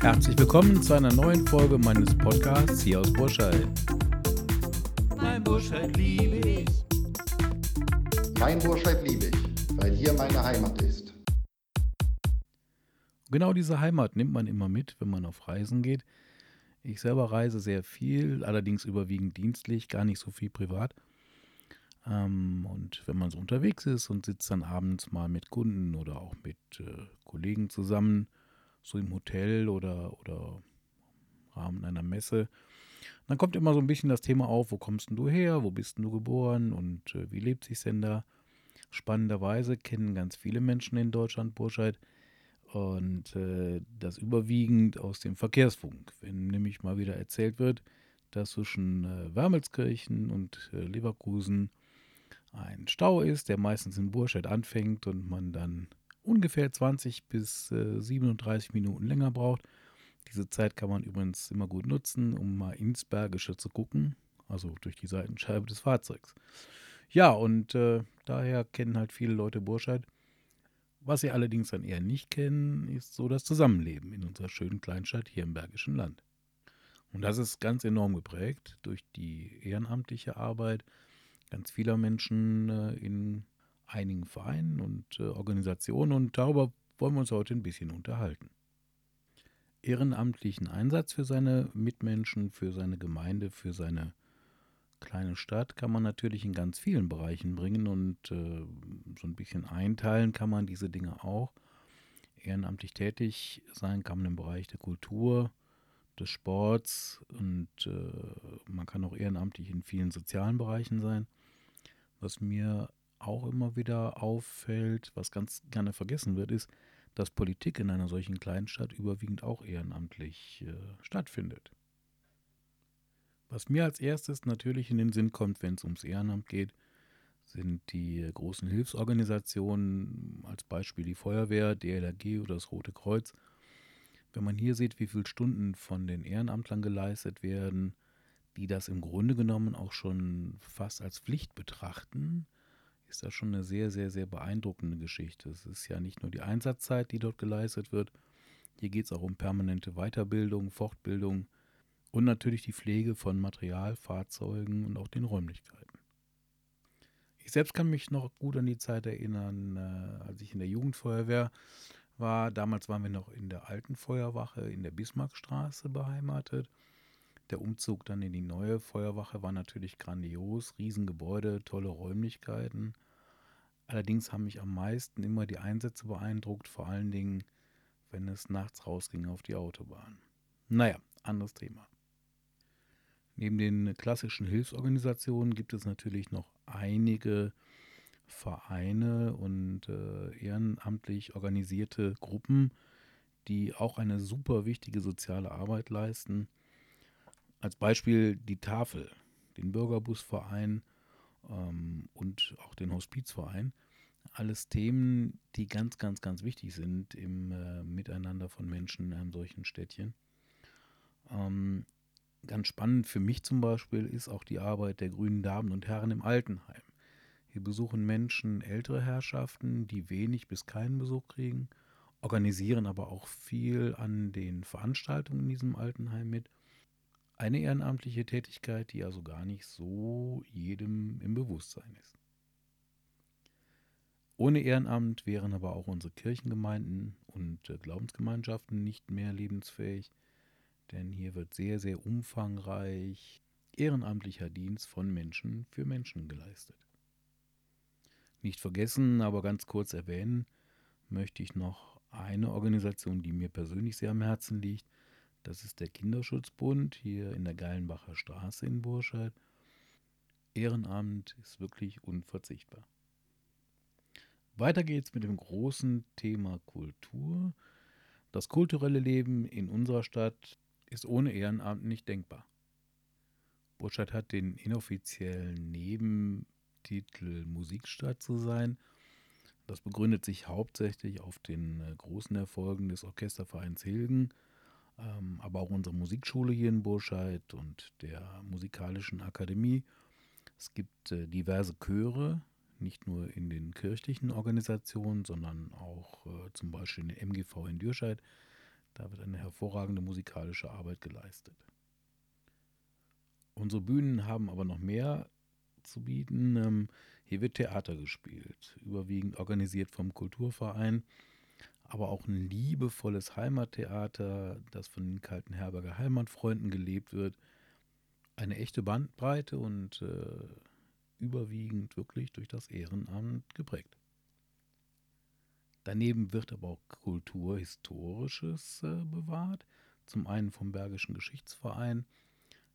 Herzlich willkommen zu einer neuen Folge meines Podcasts hier aus Burscheid. Mein Burscheid liebe ich. Mein Burscheid liebe ich, weil hier meine Heimat ist. Genau diese Heimat nimmt man immer mit, wenn man auf Reisen geht. Ich selber reise sehr viel, allerdings überwiegend dienstlich, gar nicht so viel privat. Ähm, und wenn man so unterwegs ist und sitzt dann abends mal mit Kunden oder auch mit äh, Kollegen zusammen, so im Hotel oder, oder im Rahmen einer Messe, dann kommt immer so ein bisschen das Thema auf, wo kommst denn du her, wo bist denn du geboren und äh, wie lebt sich denn da? Spannenderweise kennen ganz viele Menschen in Deutschland Burscheid und äh, das überwiegend aus dem Verkehrsfunk. Wenn nämlich mal wieder erzählt wird, dass zwischen äh, Wermelskirchen und äh, Leverkusen ein Stau ist, der meistens in Burscheid anfängt und man dann ungefähr 20 bis äh, 37 Minuten länger braucht. Diese Zeit kann man übrigens immer gut nutzen, um mal ins Bergische zu gucken, also durch die Seitenscheibe des Fahrzeugs. Ja, und äh, daher kennen halt viele Leute Burscheid. Was sie allerdings dann eher nicht kennen, ist so das Zusammenleben in unserer schönen Kleinstadt hier im Bergischen Land. Und das ist ganz enorm geprägt durch die ehrenamtliche Arbeit ganz vieler Menschen äh, in einigen Vereinen und äh, Organisationen und darüber wollen wir uns heute ein bisschen unterhalten. Ehrenamtlichen Einsatz für seine Mitmenschen, für seine Gemeinde, für seine kleine Stadt kann man natürlich in ganz vielen Bereichen bringen und äh, so ein bisschen einteilen kann man diese Dinge auch. Ehrenamtlich tätig sein kann man im Bereich der Kultur, des Sports und äh, man kann auch ehrenamtlich in vielen sozialen Bereichen sein. Was mir auch immer wieder auffällt, was ganz gerne vergessen wird, ist, dass Politik in einer solchen kleinen Stadt überwiegend auch ehrenamtlich äh, stattfindet. Was mir als erstes natürlich in den Sinn kommt, wenn es ums Ehrenamt geht, sind die großen Hilfsorganisationen, als Beispiel die Feuerwehr, DLRG oder das Rote Kreuz. Wenn man hier sieht, wie viele Stunden von den Ehrenamtlern geleistet werden, die das im Grunde genommen auch schon fast als Pflicht betrachten, ist das schon eine sehr, sehr, sehr beeindruckende Geschichte. Es ist ja nicht nur die Einsatzzeit, die dort geleistet wird, hier geht es auch um permanente Weiterbildung, Fortbildung und natürlich die Pflege von Material, Fahrzeugen und auch den Räumlichkeiten. Ich selbst kann mich noch gut an die Zeit erinnern, äh, als ich in der Jugendfeuerwehr war. Damals waren wir noch in der alten Feuerwache in der Bismarckstraße beheimatet. Der Umzug dann in die neue Feuerwache war natürlich grandios, Riesengebäude, tolle Räumlichkeiten. Allerdings haben mich am meisten immer die Einsätze beeindruckt, vor allen Dingen, wenn es nachts rausging auf die Autobahn. Naja, anderes Thema. Neben den klassischen Hilfsorganisationen gibt es natürlich noch einige Vereine und äh, ehrenamtlich organisierte Gruppen, die auch eine super wichtige soziale Arbeit leisten. Als Beispiel die Tafel, den Bürgerbusverein ähm, und auch den Hospizverein. Alles Themen, die ganz, ganz, ganz wichtig sind im äh, Miteinander von Menschen in einem solchen Städtchen. Ähm, ganz spannend für mich zum Beispiel ist auch die Arbeit der grünen Damen und Herren im Altenheim. Hier besuchen Menschen ältere Herrschaften, die wenig bis keinen Besuch kriegen, organisieren aber auch viel an den Veranstaltungen in diesem Altenheim mit eine ehrenamtliche Tätigkeit, die also gar nicht so jedem im Bewusstsein ist. Ohne Ehrenamt wären aber auch unsere Kirchengemeinden und äh, Glaubensgemeinschaften nicht mehr lebensfähig, denn hier wird sehr, sehr umfangreich ehrenamtlicher Dienst von Menschen für Menschen geleistet. Nicht vergessen, aber ganz kurz erwähnen möchte ich noch eine Organisation, die mir persönlich sehr am Herzen liegt, das ist der Kinderschutzbund hier in der Geilenbacher Straße in Burscheid. Ehrenamt ist wirklich unverzichtbar. Weiter geht's mit dem großen Thema Kultur. Das kulturelle Leben in unserer Stadt ist ohne Ehrenamt nicht denkbar. Burscheid hat den inoffiziellen Nebentitel Musikstadt zu sein. Das begründet sich hauptsächlich auf den äh, großen Erfolgen des Orchestervereins Hilgen ähm, aber auch unsere Musikschule hier in Burscheid und der Musikalischen Akademie. Es gibt äh, diverse Chöre, nicht nur in den kirchlichen Organisationen, sondern auch äh, zum Beispiel in der MGV in Dürscheid, Da wird eine hervorragende musikalische Arbeit geleistet. Unsere Bühnen haben aber noch mehr zu bieten. Ähm, hier wird Theater gespielt, überwiegend organisiert vom Kulturverein, aber auch ein liebevolles Heimattheater, das von den kalten Herberger Heimatfreunden gelebt wird. Eine echte Bandbreite und äh, überwiegend wirklich durch das Ehrenamt geprägt. Daneben wird aber auch Kulturhistorisches äh, bewahrt. Zum einen vom Bergischen Geschichtsverein,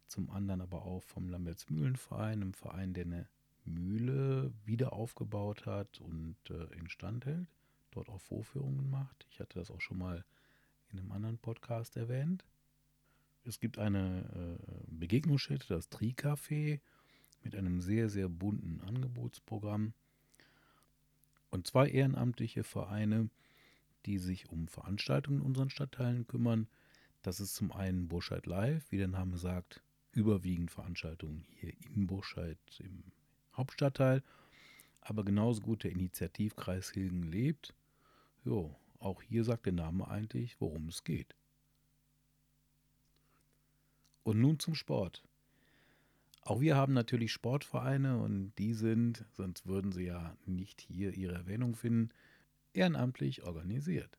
zum anderen aber auch vom Lambertsmühlenverein, einem Verein, der eine Mühle wieder aufgebaut hat und äh, instand hält, dort auch Vorführungen macht. Ich hatte das auch schon mal in einem anderen Podcast erwähnt. Es gibt eine äh, Begegnungsstätte, das Tri-Café, mit einem sehr, sehr bunten Angebotsprogramm und zwei ehrenamtliche Vereine, die sich um Veranstaltungen in unseren Stadtteilen kümmern. Das ist zum einen Burscheid Live, wie der Name sagt, überwiegend Veranstaltungen hier in Burscheid im Hauptstadtteil, aber genauso gut der Initiativkreis Hilgen lebt. Jo, auch hier sagt der Name eigentlich, worum es geht. Und nun zum Sport. Auch wir haben natürlich Sportvereine und die sind, sonst würden sie ja nicht hier ihre Erwähnung finden, ehrenamtlich organisiert.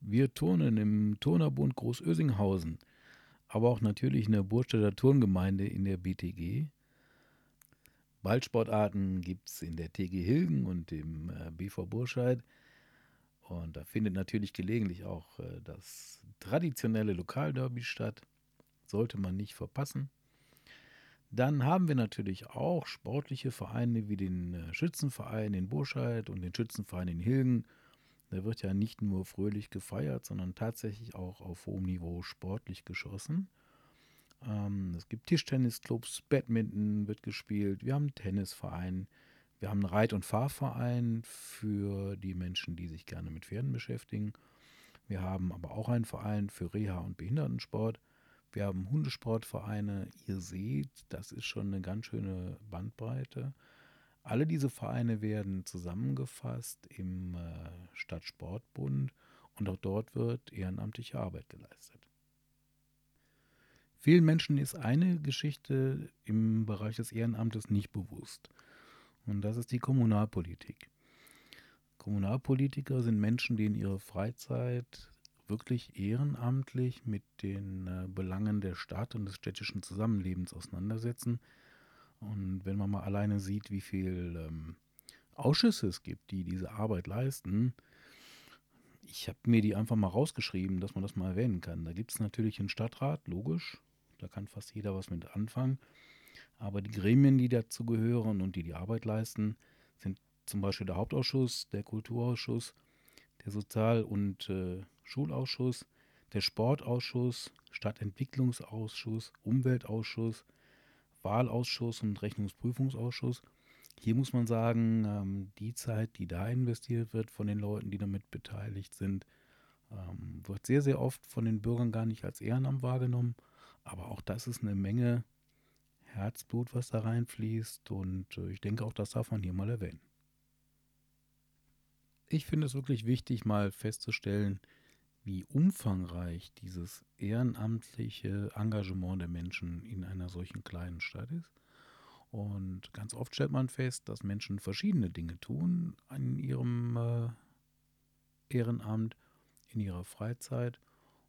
Wir turnen im Turnerbund Großösinghausen, aber auch natürlich in der Burstädter Turngemeinde in der BTG. Ballsportarten gibt es in der TG Hilgen und im äh, BV Burscheid. Und da findet natürlich gelegentlich auch äh, das traditionelle Lokalderby statt. Sollte man nicht verpassen. Dann haben wir natürlich auch sportliche Vereine wie den äh, Schützenverein in Burscheid und den Schützenverein in Hilgen. Da wird ja nicht nur fröhlich gefeiert, sondern tatsächlich auch auf hohem Niveau sportlich geschossen. Ähm, es gibt Tischtennisclubs, Badminton wird gespielt, wir haben einen Tennisverein, wir haben einen Reit- und Fahrverein für die Menschen, die sich gerne mit Pferden beschäftigen. Wir haben aber auch einen Verein für Reha- und Behindertensport. Wir haben Hundesportvereine. Ihr seht, das ist schon eine ganz schöne Bandbreite. Alle diese Vereine werden zusammengefasst im äh, Stadtsportbund und auch dort wird ehrenamtliche Arbeit geleistet. Vielen Menschen ist eine Geschichte im Bereich des Ehrenamtes nicht bewusst. Und das ist die Kommunalpolitik. Kommunalpolitiker sind Menschen, die in ihrer Freizeit wirklich ehrenamtlich mit den äh, Belangen der Stadt und des städtischen Zusammenlebens auseinandersetzen. Und wenn man mal alleine sieht, wie viel ähm, Ausschüsse es gibt, die diese Arbeit leisten, ich habe mir die einfach mal rausgeschrieben, dass man das mal erwähnen kann. Da gibt es natürlich einen Stadtrat, logisch, da kann fast jeder was mit anfangen. Aber die Gremien, die dazu gehören und die die Arbeit leisten, sind zum Beispiel der Hauptausschuss, der Kulturausschuss, der Sozial- und äh, Schulausschuss, der Sportausschuss, Stadtentwicklungsausschuss, Umweltausschuss, Wahlausschuss und Rechnungsprüfungsausschuss. Hier muss man sagen, ähm, die Zeit, die da investiert wird von den Leuten, die damit beteiligt sind, ähm, wird sehr, sehr oft von den Bürgern gar nicht als Ehrenamt wahrgenommen. Aber auch das ist eine Menge Herzblut, was da reinfließt. Und äh, ich denke, auch das darf man hier mal erwähnen. Ich finde es wirklich wichtig, mal festzustellen, wie umfangreich dieses ehrenamtliche Engagement der Menschen in einer solchen kleinen Stadt ist. Und ganz oft stellt man fest, dass Menschen verschiedene Dinge tun in ihrem äh, Ehrenamt, in ihrer Freizeit.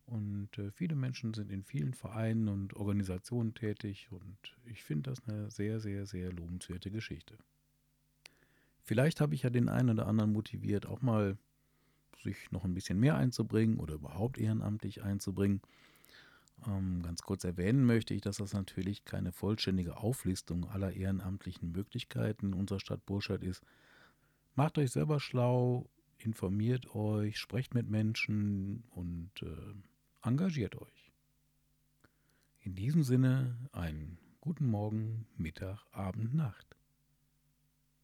Und äh, viele Menschen sind in vielen Vereinen und Organisationen tätig. Und ich finde das eine sehr, sehr, sehr lobenswerte Geschichte. Vielleicht habe ich ja den einen oder anderen motiviert, auch mal sich noch ein bisschen mehr einzubringen oder überhaupt ehrenamtlich einzubringen. Ähm, ganz kurz erwähnen möchte ich, dass das natürlich keine vollständige Auflistung aller ehrenamtlichen Möglichkeiten unserer Stadt Burscheid ist. Macht euch selber schlau, informiert euch, sprecht mit Menschen und äh, engagiert euch. In diesem Sinne einen guten Morgen, Mittag, Abend, Nacht.